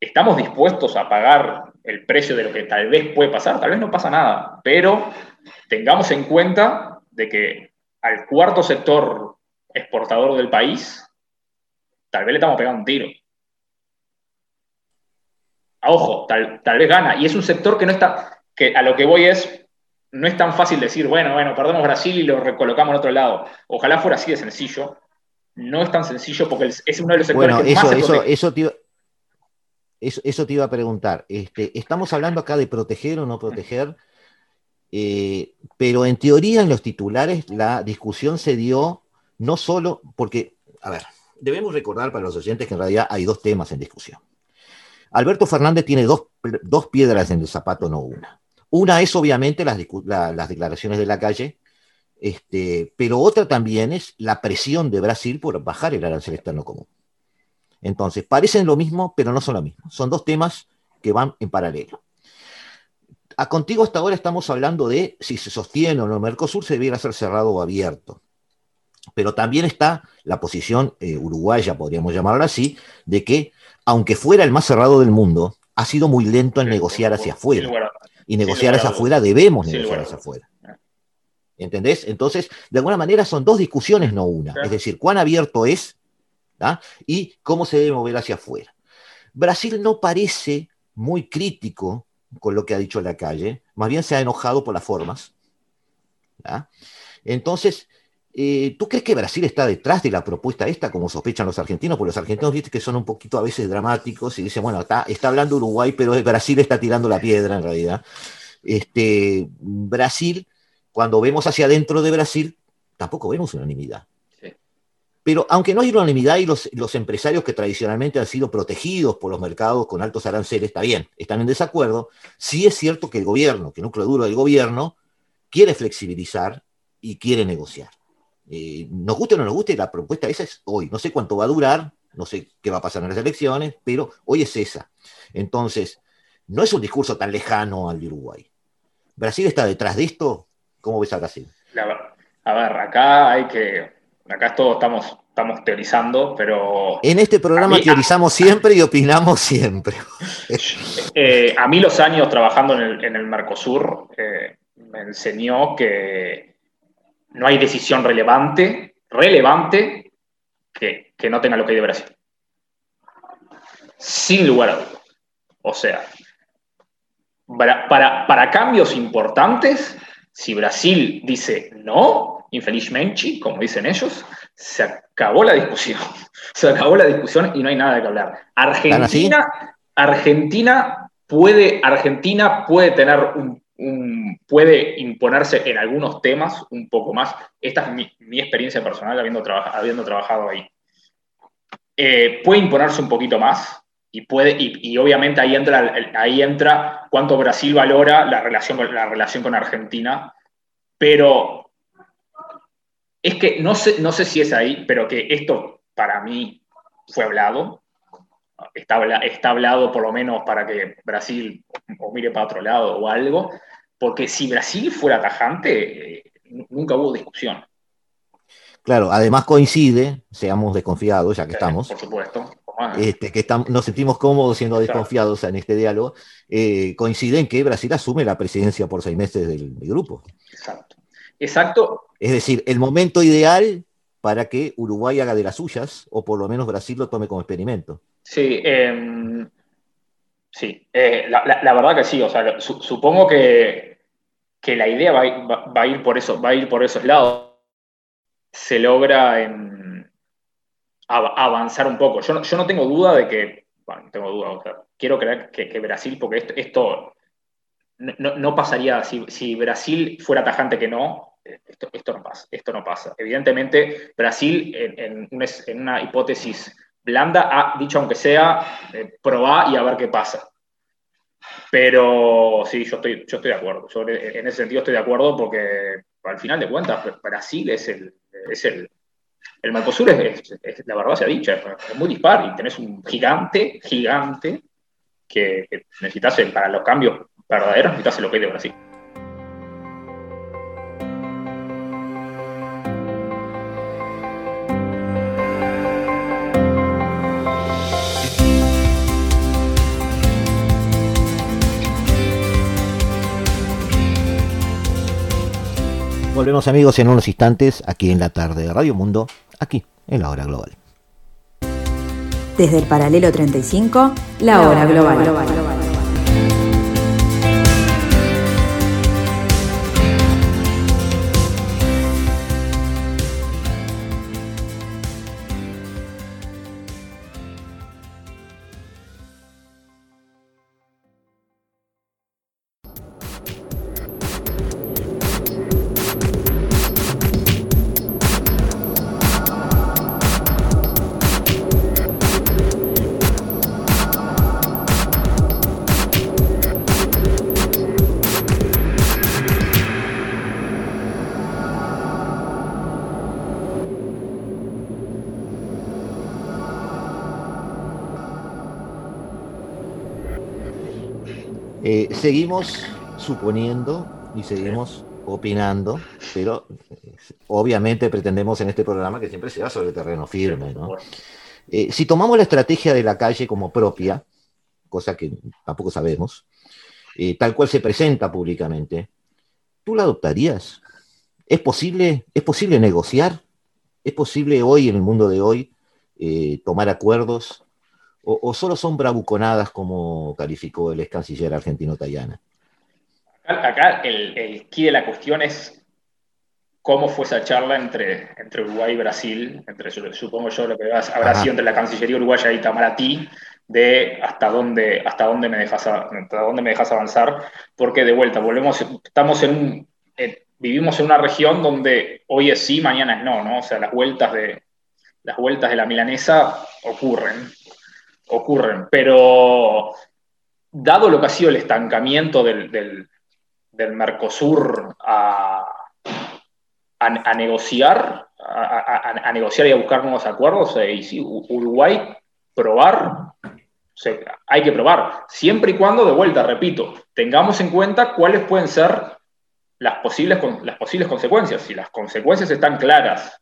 ¿Estamos dispuestos a pagar el precio de lo que tal vez puede pasar? Tal vez no pasa nada, pero tengamos en cuenta de que al cuarto sector exportador del país, tal vez le estamos pegando un tiro. A ojo, tal, tal vez gana. Y es un sector que no está, que a lo que voy es, no es tan fácil decir, bueno, bueno, perdemos Brasil y lo recolocamos en otro lado. Ojalá fuera así de sencillo. No es tan sencillo porque es uno de los sectores Bueno, que más eso, se eso, protege. eso te iba, eso, eso te iba a preguntar. Este, estamos hablando acá de proteger o no proteger, eh, pero en teoría en los titulares la discusión se dio no solo porque, a ver, debemos recordar para los oyentes que en realidad hay dos temas en discusión. Alberto Fernández tiene dos, dos piedras en el zapato, no una. Una es obviamente las, discu- la- las declaraciones de la calle, este, pero otra también es la presión de Brasil por bajar el arancel externo común. Entonces, parecen lo mismo, pero no son lo mismo. Son dos temas que van en paralelo. A contigo hasta ahora estamos hablando de si se sostiene o no el Mercosur, se debiera ser cerrado o abierto. Pero también está la posición eh, uruguaya, podríamos llamarla así, de que, aunque fuera el más cerrado del mundo, ha sido muy lento en negociar hacia afuera. Y negociar hacia afuera debemos negociar hacia afuera. ¿Entendés? Entonces, de alguna manera son dos discusiones, no una. Claro. Es decir, cuán abierto es y cómo se debe mover hacia afuera. Brasil no parece muy crítico con lo que ha dicho la calle, más bien se ha enojado por las formas. Entonces, eh, ¿tú crees que Brasil está detrás de la propuesta esta, como sospechan los argentinos? Porque los argentinos viste que son un poquito a veces dramáticos y dicen, bueno, está, está hablando Uruguay, pero Brasil está tirando la piedra en realidad. Este, Brasil, cuando vemos hacia adentro de Brasil, tampoco vemos unanimidad. Sí. Pero aunque no hay unanimidad y los, los empresarios que tradicionalmente han sido protegidos por los mercados con altos aranceles, está bien, están en desacuerdo, sí es cierto que el gobierno, que el núcleo duro del gobierno, quiere flexibilizar y quiere negociar. Eh, nos guste o no nos guste, la propuesta esa es hoy. No sé cuánto va a durar, no sé qué va a pasar en las elecciones, pero hoy es esa. Entonces, no es un discurso tan lejano al de Uruguay. ¿Brasil está detrás de esto? ¿Cómo ves a Brasil? La a ver, acá hay que, acá todos estamos estamos teorizando, pero... En este programa teorizamos siempre y opinamos siempre. [LAUGHS] Eh, a mí los años trabajando en el, Mercosur eh, me enseñó que no hay decisión relevante, relevante, que, no tenga lo que hay de Brasil. Sin lugar a dudas. O sea, para, para cambios importantes, si Brasil dice no, infelizmente, como dicen ellos, se acabó la discusión. [LAUGHS] Se acabó la discusión y no hay nada que hablar. Argentina, Argentina puede, Argentina puede tener un, puede imponerse en algunos temas un poco más. Esta es mi, experiencia personal habiendo, habiendo trabajado ahí. Eh, puede imponerse un poquito más y, puede, y, obviamente ahí entra, ahí entra cuánto Brasil valora la relación, la relación con Argentina, pero es que no sé, no sé si es ahí, pero que esto para mí fue hablado. Está, está hablado por lo menos para que Brasil o mire para otro lado o algo, porque si Brasil fuera tajante, eh, nunca hubo discusión. Claro, además coincide, seamos desconfiados, ya que estamos. Por supuesto. Este, que estamos, nos sentimos cómodos siendo desconfiados en este diálogo, eh, coincide en que Brasil asume la presidencia por seis meses del grupo. Exacto. Exacto. Es decir, el momento ideal para que Uruguay haga de las suyas, o por lo menos Brasil lo tome como experimento. Sí, em, sí, eh, la, verdad que sí, o sea, supongo que, que, la idea va, a ir por eso, va a ir por esos lados. Se logra en, avanzar un poco. Yo no, yo no tengo duda de que, bueno, tengo duda, quiero creer que, Brasil, porque esto, no, pasaría, si, si Brasil fuera tajante que no, esto, no pasa, esto no pasa. Evidentemente, Brasil, en, una hipótesis blanda, ha dicho, aunque sea, eh, probar y a ver qué pasa. Pero sí, yo estoy, yo estoy de acuerdo. en ese sentido estoy de acuerdo porque, al final de cuentas, Brasil es el... Es el, el Mercosur es, la verdad se ha dicho, es muy dispar y tenés un gigante, gigante, que, necesitas para los cambios verdaderos, necesitas lo que hay de Brasil. Volvemos amigos en unos instantes aquí en la tarde de Radio Mundo, aquí en la hora global. Desde el paralelo 35, la hora global. Seguimos suponiendo y seguimos opinando, pero obviamente pretendemos en este programa que siempre sea sobre terreno firme. Eh, si tomamos la estrategia de la calle como propia, cosa que tampoco sabemos, eh, tal cual se presenta públicamente, ¿tú la adoptarías? ¿Es posible, ¿Es posible negociar? ¿Es posible hoy, en el mundo de hoy, eh, tomar acuerdos o, solo son bravuconadas como calificó el ex canciller argentino Tayana? Acá, el, el key de la cuestión es cómo fue esa charla entre, entre Uruguay y Brasil, entre, supongo yo lo que habrá sido entre la Cancillería uruguaya y Itamaraty, de hasta dónde, hasta dónde me dejas hasta dónde me dejas avanzar, porque de vuelta, volvemos, estamos en un, vivimos en una región donde hoy es sí, mañana es no, ¿no? O sea, las vueltas de, las vueltas de la milanesa ocurren ocurren, pero dado lo que ha sido el estancamiento del, del, Mercosur a, a, negociar, a, negociar y a buscar nuevos acuerdos, eh, y si Uruguay probar, hay que probar, siempre y cuando, de vuelta, repito, tengamos en cuenta cuáles pueden ser las posibles, las posibles consecuencias. Si las consecuencias están claras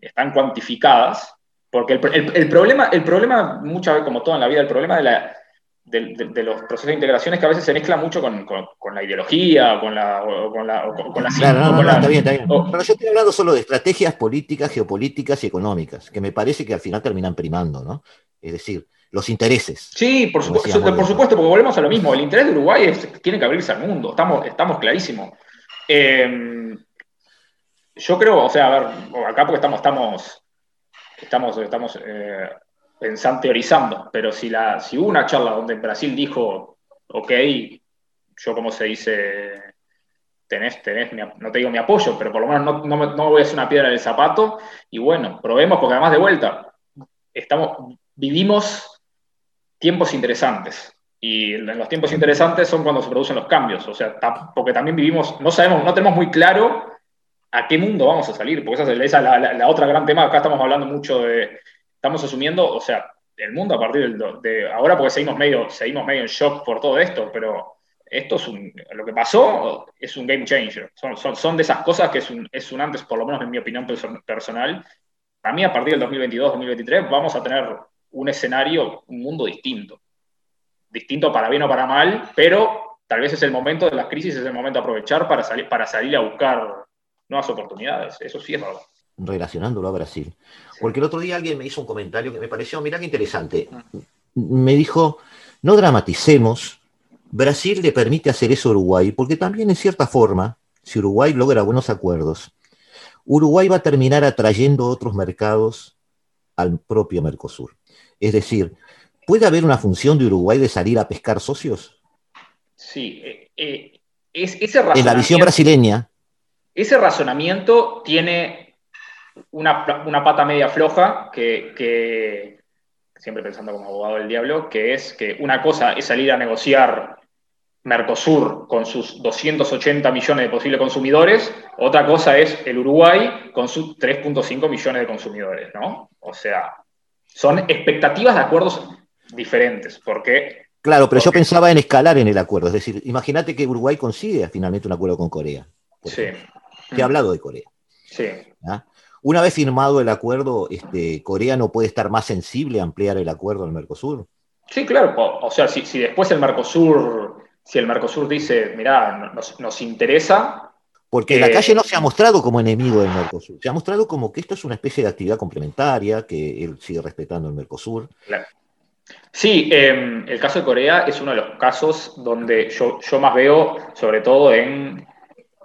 están cuantificadas, porque el, problema, el problema, muchas veces, como todo en la vida, el problema de, la, de, los procesos de integración es que a veces se mezcla mucho con, la ideología, con la, con la, con la Claro, no, no, está bien, está bien. Pero yo estoy hablando solo de estrategias políticas, geopolíticas y económicas, que me parece que al final terminan primando, ¿no? Es decir, los intereses. Sí, por, supuesto, por supuesto, porque volvemos a lo mismo. El interés de Uruguay es, tiene que abrirse al mundo, estamos, estamos clarísimos. Eh, yo creo, o sea, a ver, acá porque estamos, estamos, estamos, estamos eh, pensando, teorizando, pero si, la, si hubo una charla donde Brasil dijo, ok, yo como se dice, tenés, tenés, no te digo mi apoyo, pero por lo menos no, no, no voy a hacer una piedra en el zapato, y bueno, probemos, porque además de vuelta, estamos, vivimos tiempos interesantes. Y los tiempos interesantes son cuando se producen los cambios. O sea, porque también vivimos, no sabemos, no tenemos muy claro a qué mundo vamos a salir, porque esa es, la, otra gran tema, acá estamos hablando mucho de, estamos asumiendo, o sea, el mundo a partir de ahora, porque seguimos medio, seguimos medio en shock por todo esto, pero esto es un, lo que pasó es un game changer, son, son, son de esas cosas que es un, es un antes, por lo menos en mi opinión personal, para mí a partir del 2022-2023 vamos a tener un escenario, un mundo distinto, distinto para bien o para mal, pero tal vez es el momento de las crisis, es el momento de aprovechar para, salir para salir a buscar nuevas oportunidades. Eso sí es verdad. Relacionándolo a Brasil. Porque el otro día alguien me hizo un comentario que me pareció, mira qué interesante. Me dijo, no dramaticemos, Brasil le permite hacer eso a Uruguay, porque también en cierta forma, si Uruguay logra buenos acuerdos, Uruguay va a terminar atrayendo otros mercados al propio Mercosur. Es decir, ¿puede haber una función de Uruguay de salir a pescar socios? Sí, eh, eh, es, En la visión brasileña, ese razonamiento tiene una, pata media floja que, siempre pensando como abogado del diablo, que es que una cosa es salir a negociar Mercosur con sus 280 millones de posibles consumidores, otra cosa es el Uruguay con sus 3.5 millones de consumidores, ¿no? O sea, son expectativas de acuerdos diferentes, porque... Claro, pero yo pensaba en escalar en el acuerdo, es decir, imagínate que Uruguay consigue finalmente un acuerdo con Corea. Sí. Te he hablado de Corea. Sí. Una vez firmado el acuerdo, este, ¿Corea no puede estar más sensible a ampliar el acuerdo al Mercosur? Sí, claro. O, sea, si, después el Mercosur, si el Mercosur dice, mira, nos, interesa. Porque en la eh, calle no se ha mostrado como enemigo del Mercosur, se ha mostrado como que esto es una especie de actividad complementaria, que él sigue respetando el Mercosur. Sí, em, el caso de Corea es uno de los casos donde yo, yo más veo, sobre todo en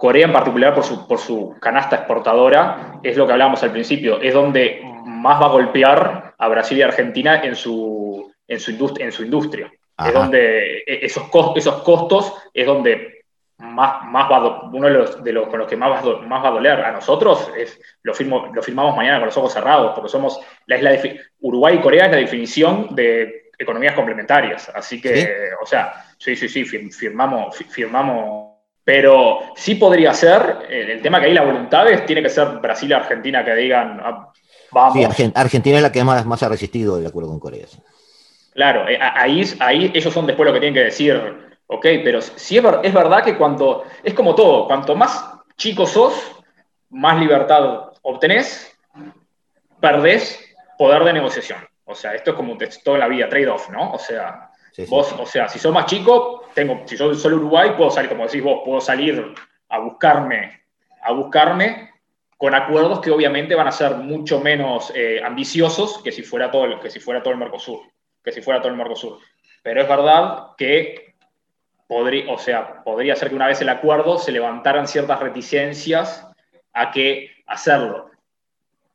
Corea en particular por su, por su canasta exportadora, es lo que hablábamos al principio, es donde más va a golpear a Brasil y Argentina en su, en su, industria, en su industria. Es donde e, esos, costos, esos costos es donde más, más va uno de los, de los, con los que más va, más va a doler. A nosotros es, lo, firmo, lo firmamos mañana con los ojos cerrados, porque somos la isla de Uruguay y Corea es la definición de economías complementarias. Así que, o sea, sí, sí, sí, firmamos, firmamos pero sí podría ser, eh, el tema que hay la voluntad es, tiene que ser Brasil y Argentina que digan, ah, vamos. Sí, Argentina es la que más, más ha resistido el acuerdo con Corea. Claro, eh, ahí, ahí ellos son después lo que tienen que decir, ok, pero sí es, es verdad que cuanto, es como todo, cuanto más chico sos, más libertad obtenés, perdés poder de negociación. O sea, esto es como todo en la vida, trade-off, ¿no? O sea, vos, o sea, si sos más chico, tengo, si yo soy Uruguay, puedo salir, como decís vos, puedo salir a buscarme, a buscarme con acuerdos que obviamente van a ser mucho menos eh, ambiciosos que si, fuera todo el, que si fuera todo el Mercosur, que si fuera todo el Mercosur. Pero es verdad que podría, o sea, podría ser que una vez el acuerdo se levantaran ciertas reticencias a que hacerlo.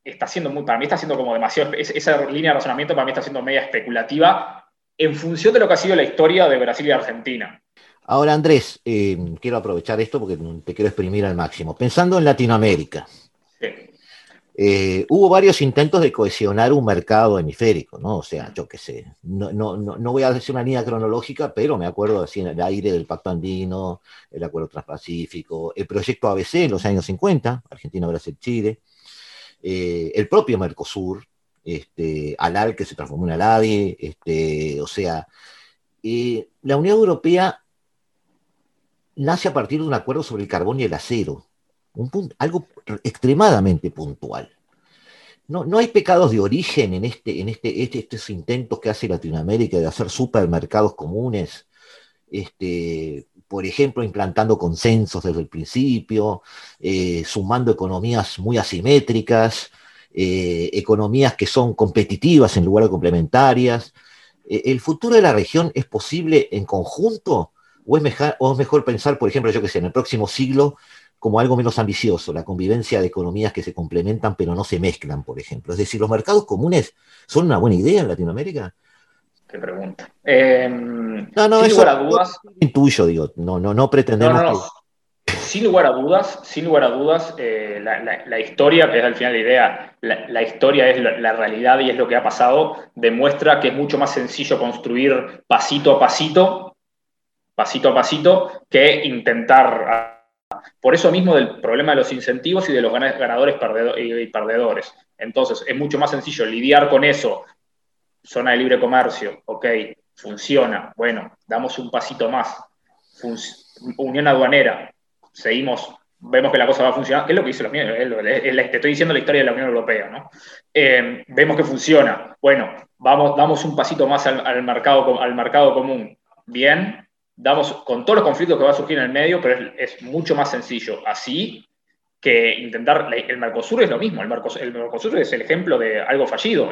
Está siendo muy, para mí está siendo como demasiado, esa línea de razonamiento para mí está siendo media especulativa en función de lo que ha sido la historia de Brasil y Argentina. Ahora, Andrés, eh, quiero aprovechar esto porque te quiero exprimir al máximo. Pensando en Latinoamérica, eh, hubo varios intentos de cohesionar un mercado hemisférico, ¿no? O sea, yo qué sé, no, no, no, voy a decir una línea cronológica, pero me acuerdo así en el aire del Pacto Andino, el Acuerdo Transpacífico, el proyecto ABC en los años 50, Argentina, Brasil, Chile, eh, el propio Mercosur, este, ALAL que se transformó en ALADI, este, o sea, la Unión Europea nace a partir de un acuerdo sobre el carbón y el acero, algo extremadamente puntual. no, no hay pecados de origen en, este, en este, este, estos intentos que hace Latinoamérica de hacer supermercados comunes, este, por ejemplo, implantando consensos desde el principio, eh, sumando economías muy asimétricas, eh, economías que son competitivas en lugar de complementarias. Eh, ¿El futuro de la región es posible en conjunto? ¿O es, mejor, o es mejor pensar, por ejemplo, yo que sé, en el próximo siglo como algo menos ambicioso, la convivencia de economías que se complementan pero no se mezclan, por ejemplo? Es decir, ¿los mercados comunes son una buena idea en Latinoamérica? Qué pregunta. Eh, no, no, sin dudas. Intuyo, digo, no, no, no pretendemos. No, Sin lugar a dudas, sin lugar a dudas, eh, la, historia, que es al final la idea, la, historia es la, realidad y es lo que ha pasado, demuestra que es mucho más sencillo construir pasito a pasito, pasito a pasito, que intentar. Por eso mismo del problema de los incentivos y de los ganadores y perdedores. Entonces, es mucho más sencillo lidiar con eso zona de libre comercio, ok, funciona, bueno, damos un pasito más. Unión aduanera, seguimos, vemos que la cosa va a funcionar, ¿qué es lo que dice la Unión? Te estoy diciendo la historia de la Unión Europea, ¿no? Eh, vemos que funciona, bueno, vamos, damos un pasito más al, mercado, al mercado común. Bien, damos con todos los conflictos que va a surgir en el medio, pero es, mucho más sencillo. Así que intentar, el Mercosur es lo mismo, el Mercosur, el Mercosur es el ejemplo de algo fallido,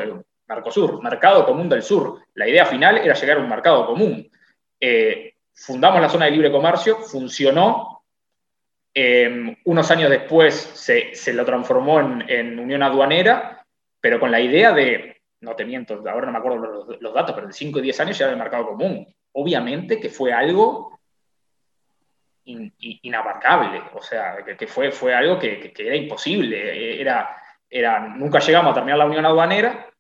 Mercosur, Mercado Común del Sur. La idea final era llegar a un mercado común. Eh, fundamos la zona de libre comercio, funcionó. Eh, unos años después se, lo transformó en, unión aduanera, pero con la idea de, no te miento, ahora no me acuerdo los, datos, pero en 5 y 10 años ya era el mercado común. Obviamente que fue algo inabarcable, o sea, que, fue, fue algo que, era imposible. Era, era, nunca llegamos a terminar la unión aduanera,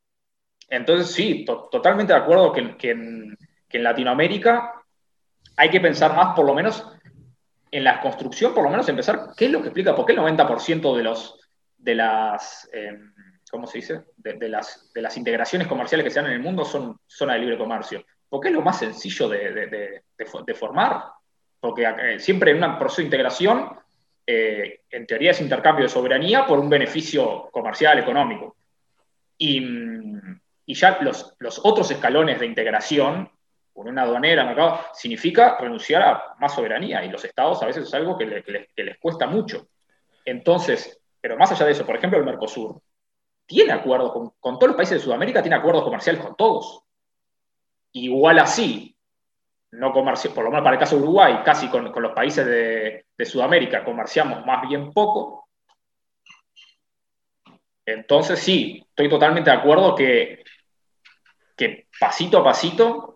entonces, sí, totalmente de acuerdo que, en, Latinoamérica hay que pensar más, por lo menos, en la construcción, por lo menos empezar, ¿qué es lo que explica? ¿Por qué el 90% de, los, de las, em, ¿cómo se dice? De, las, de las integraciones comerciales que se dan en el mundo son zona de libre comercio. Porque es lo más sencillo de, formar. Porque eh, siempre en un proceso de integración, eh, en teoría es intercambio de soberanía por un beneficio comercial, económico. Y, y ya los, otros escalones de integración, con una aduanera, mercado, significa renunciar a más soberanía y los estados a veces es algo que, les cuesta mucho. Entonces, pero más allá de eso, por ejemplo, el Mercosur tiene acuerdos con, todos los países de Sudamérica, tiene acuerdos comerciales con todos. Igual así, no por lo menos para el caso de Uruguay, casi con, los países de, de Sudamérica comerciamos más bien poco. Entonces sí, estoy totalmente de acuerdo que que pasito a pasito,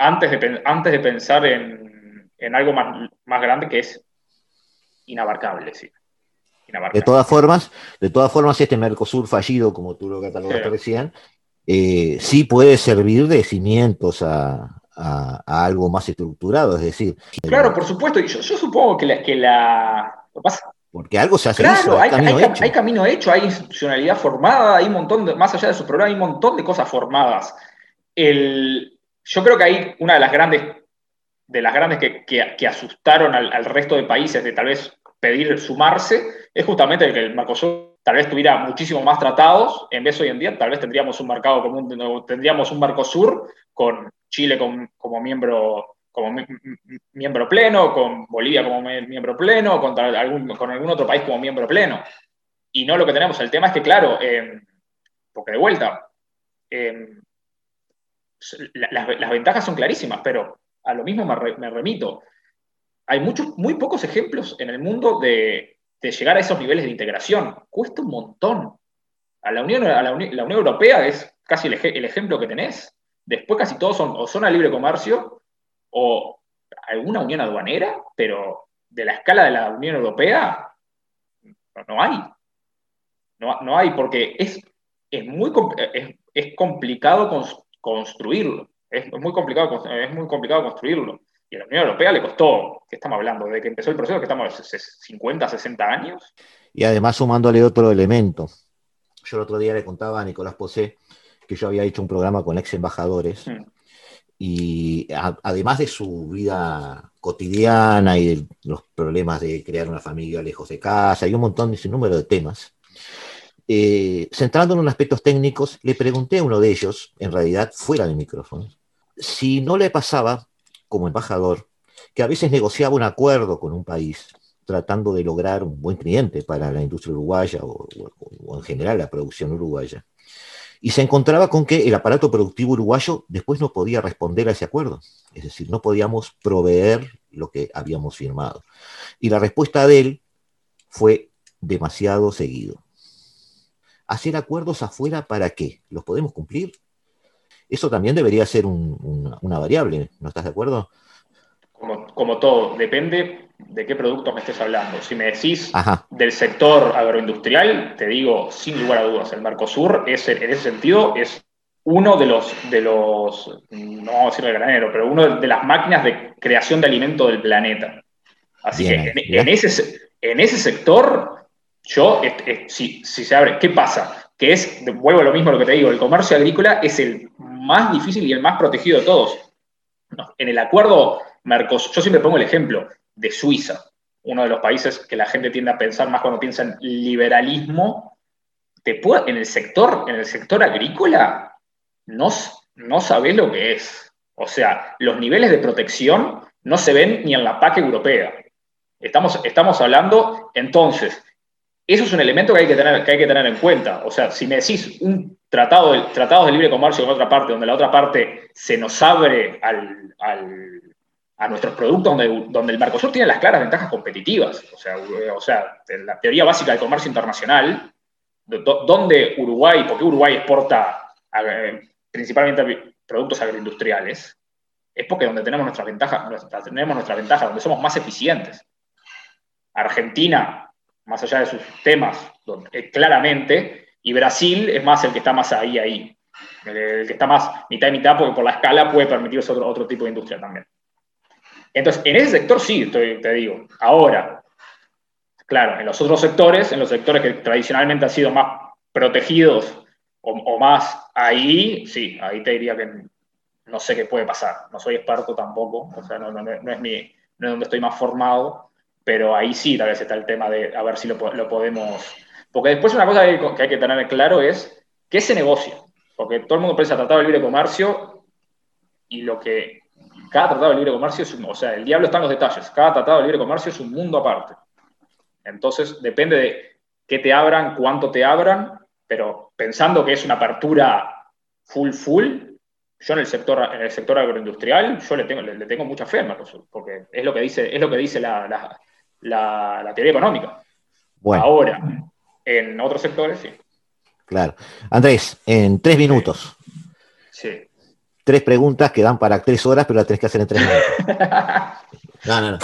antes de, antes de pensar en, algo más, más, grande que es inabarcable, sí. De todas formas, de todas formas, este Mercosur fallido, como tú lo catalogaste recién, eh, sí puede servir de cimientos a, algo más estructurado, es decir. Claro, por supuesto, yo, yo supongo que la, que la porque algo se hace. Claro, hay, camino hecho. hay, camino hecho. hay institucionalidad formada, hay un montón de, más allá de su programa, hay un montón de cosas formadas yo creo que hay una de las grandes, de las grandes que, asustaron al, resto de países de tal vez pedir sumarse, es justamente que el Mercosur tal vez tuviera muchísimo más tratados, en vez hoy en día tal vez tendríamos un mercado común, tendríamos un Mercosur con Chile como miembro como miembro pleno, con Bolivia como miembro pleno, con algún, con algún otro país como miembro pleno. Y no lo que tenemos. El tema es que, claro, eh, porque de vuelta, eh, las, ventajas son clarísimas, pero a lo mismo me, remito. Hay muchos, muy pocos ejemplos en el mundo de, llegar a esos niveles de integración. Cuesta un montón. A la Unión, a la, Unión Europea es casi el, ejemplo que tenés. Después casi todos son o zona libre comercio o alguna unión aduanera, pero de la escala de la Unión Europea no, hay. No, hay porque es, es muy es, es complicado construirlo. Es muy complicado, es muy complicado construirlo. Y a la Unión Europea le costó, ¿qué estamos hablando? De que empezó el proceso, que estamos 50, 60 años. Y además sumándole otro elemento. Yo el otro día le contaba a Nicolás Posé que yo había hecho un programa con ex embajadores. Mm. Y además de su vida cotidiana y de los problemas de crear una familia lejos de casa y un montón, de ese número de temas, eh, centrándonos en aspectos técnicos, le pregunté a uno de ellos, en realidad fuera del micrófono, si no le pasaba, como embajador, que a veces negociaba un acuerdo con un país tratando de lograr un buen cliente para la industria uruguaya o, en general la producción uruguaya. Y se encontraba con que el aparato productivo uruguayo después no podía responder a ese acuerdo. Es decir, no podíamos proveer lo que habíamos firmado. Y la respuesta de él fue demasiado seguido. ¿Hacer acuerdos afuera para qué? ¿Los podemos cumplir? Eso también debería ser una variable, ¿no estás de acuerdo? como, todo, depende de qué producto me estés hablando. Si me decís del sector agroindustrial, te digo, sin lugar a dudas, el Mercosur es, en ese sentido es uno de los, de los, no vamos a decir el granero, pero uno de las máquinas de creación de alimento del planeta. Así que en, ese, en ese sector, yo, si, si se abre, ¿qué pasa? Que es, vuelvo a lo mismo a lo que te digo, el comercio agrícola es el más difícil y el más protegido de todos. En el acuerdo Mercosur, yo siempre pongo el ejemplo de Suiza, uno de los países que la gente tiende a pensar más cuando piensa en liberalismo. Te en, el sector, en el sector agrícola no, no sabés lo que es. O sea, los niveles de protección no se ven ni en la PAC europea. Estamos, estamos hablando, entonces, eso es un elemento que hay que, tener, que hay que tener en cuenta. O sea, si me decís un tratado de, tratados de libre comercio con otra parte, donde la otra parte se nos abre al a nuestros productos donde, donde el Mercosur tiene las claras ventajas competitivas. O sea, o sea, la teoría básica del comercio internacional, donde Uruguay, porque Uruguay exporta eh, principalmente productos agroindustriales, es porque donde tenemos nuestras ventajas, tenemos nuestras ventajas, donde somos más eficientes. Argentina, más allá de sus temas, eh, claramente, y Brasil es más el que está más ahí, ahí. El, que está más mitad y mitad, porque por la escala puede permitirse otro, otro tipo de industria también. Entonces, en ese sector sí, te digo. Ahora, claro, en los otros sectores, en los sectores que tradicionalmente han sido más protegidos o, más ahí, sí, ahí te diría que no sé qué puede pasar. No soy experto tampoco, o sea, no, es, mi, no es donde estoy más formado, pero ahí sí tal vez está el tema de a ver si lo, podemos... Porque después una cosa que, hay que tener claro es qué se negocia. Porque todo el mundo piensa tratado de libre comercio y lo que cada tratado de libre comercio es un, o sea, el diablo está en los detalles, cada tratado de libre comercio es un mundo aparte. Entonces, depende de qué te abran, cuánto te abran, pero pensando que es una apertura full, full, yo en el sector, en el sector agroindustrial, yo le tengo, le, tengo mucha fe porque es lo que dice, es lo que dice la, teoría económica. Bueno. Ahora, en otros sectores, sí. Claro. Andrés, en tres minutos. sí tres preguntas que dan para tres horas, pero las tenés que hacer en tres minutos. [LAUGHS] no, no, no.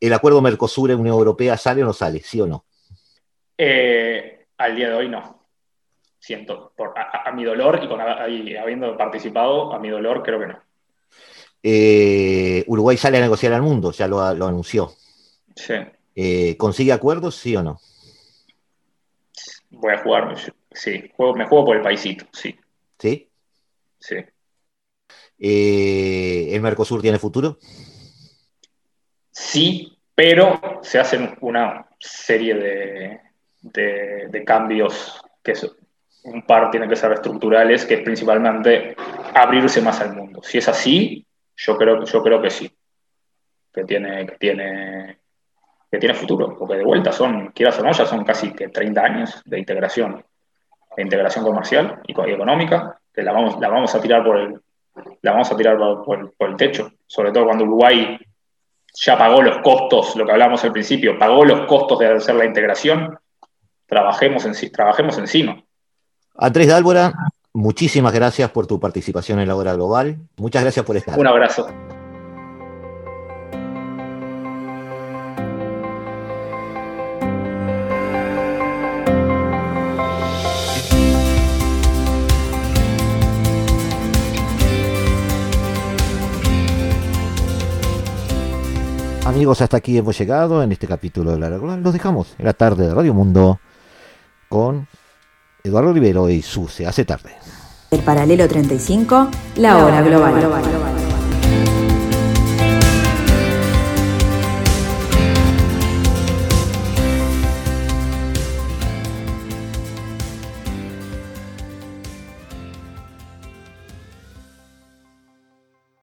¿El acuerdo Mercosur-Unión Europea sale o no sale? ¿Sí o no? Eh, al día de hoy no. Siento, por, a, mi dolor y, con, habiendo participado, a mi dolor creo que no. Eh, Uruguay sale a negociar al mundo, ya lo, anunció. Sí. Eh, ¿Consigue acuerdos, sí o no? Voy a jugar, sí, me juego por el paisito, sí. ¿Sí? Sí. Eh, ¿El Mercosur tiene futuro? Sí, pero se hacen una serie de, de, cambios que un par tienen que ser estructurales, que es principalmente abrirse más al mundo. Si es así, yo creo, yo creo que sí, que tiene, que tiene, que tiene futuro, porque de vuelta son, quieras o no, ya son casi que 30 años de integración, de integración comercial y económica, que la vamos, la vamos a tirar por el, la vamos a tirar por, el techo, sobre todo cuando Uruguay ya pagó los costos, lo que hablábamos al principio, pagó los costos de hacer la integración, trabajemos, en, trabajemos encima. Andrés Dálvora, muchísimas gracias por tu participación en la hora global. Muchas gracias por estar. Un abrazo. Amigos, hasta aquí hemos llegado en este capítulo de la Global. Los dejamos en la tarde de Radio Mundo con Eduardo Rivero y su Se hace tarde. El paralelo 35, la hora global.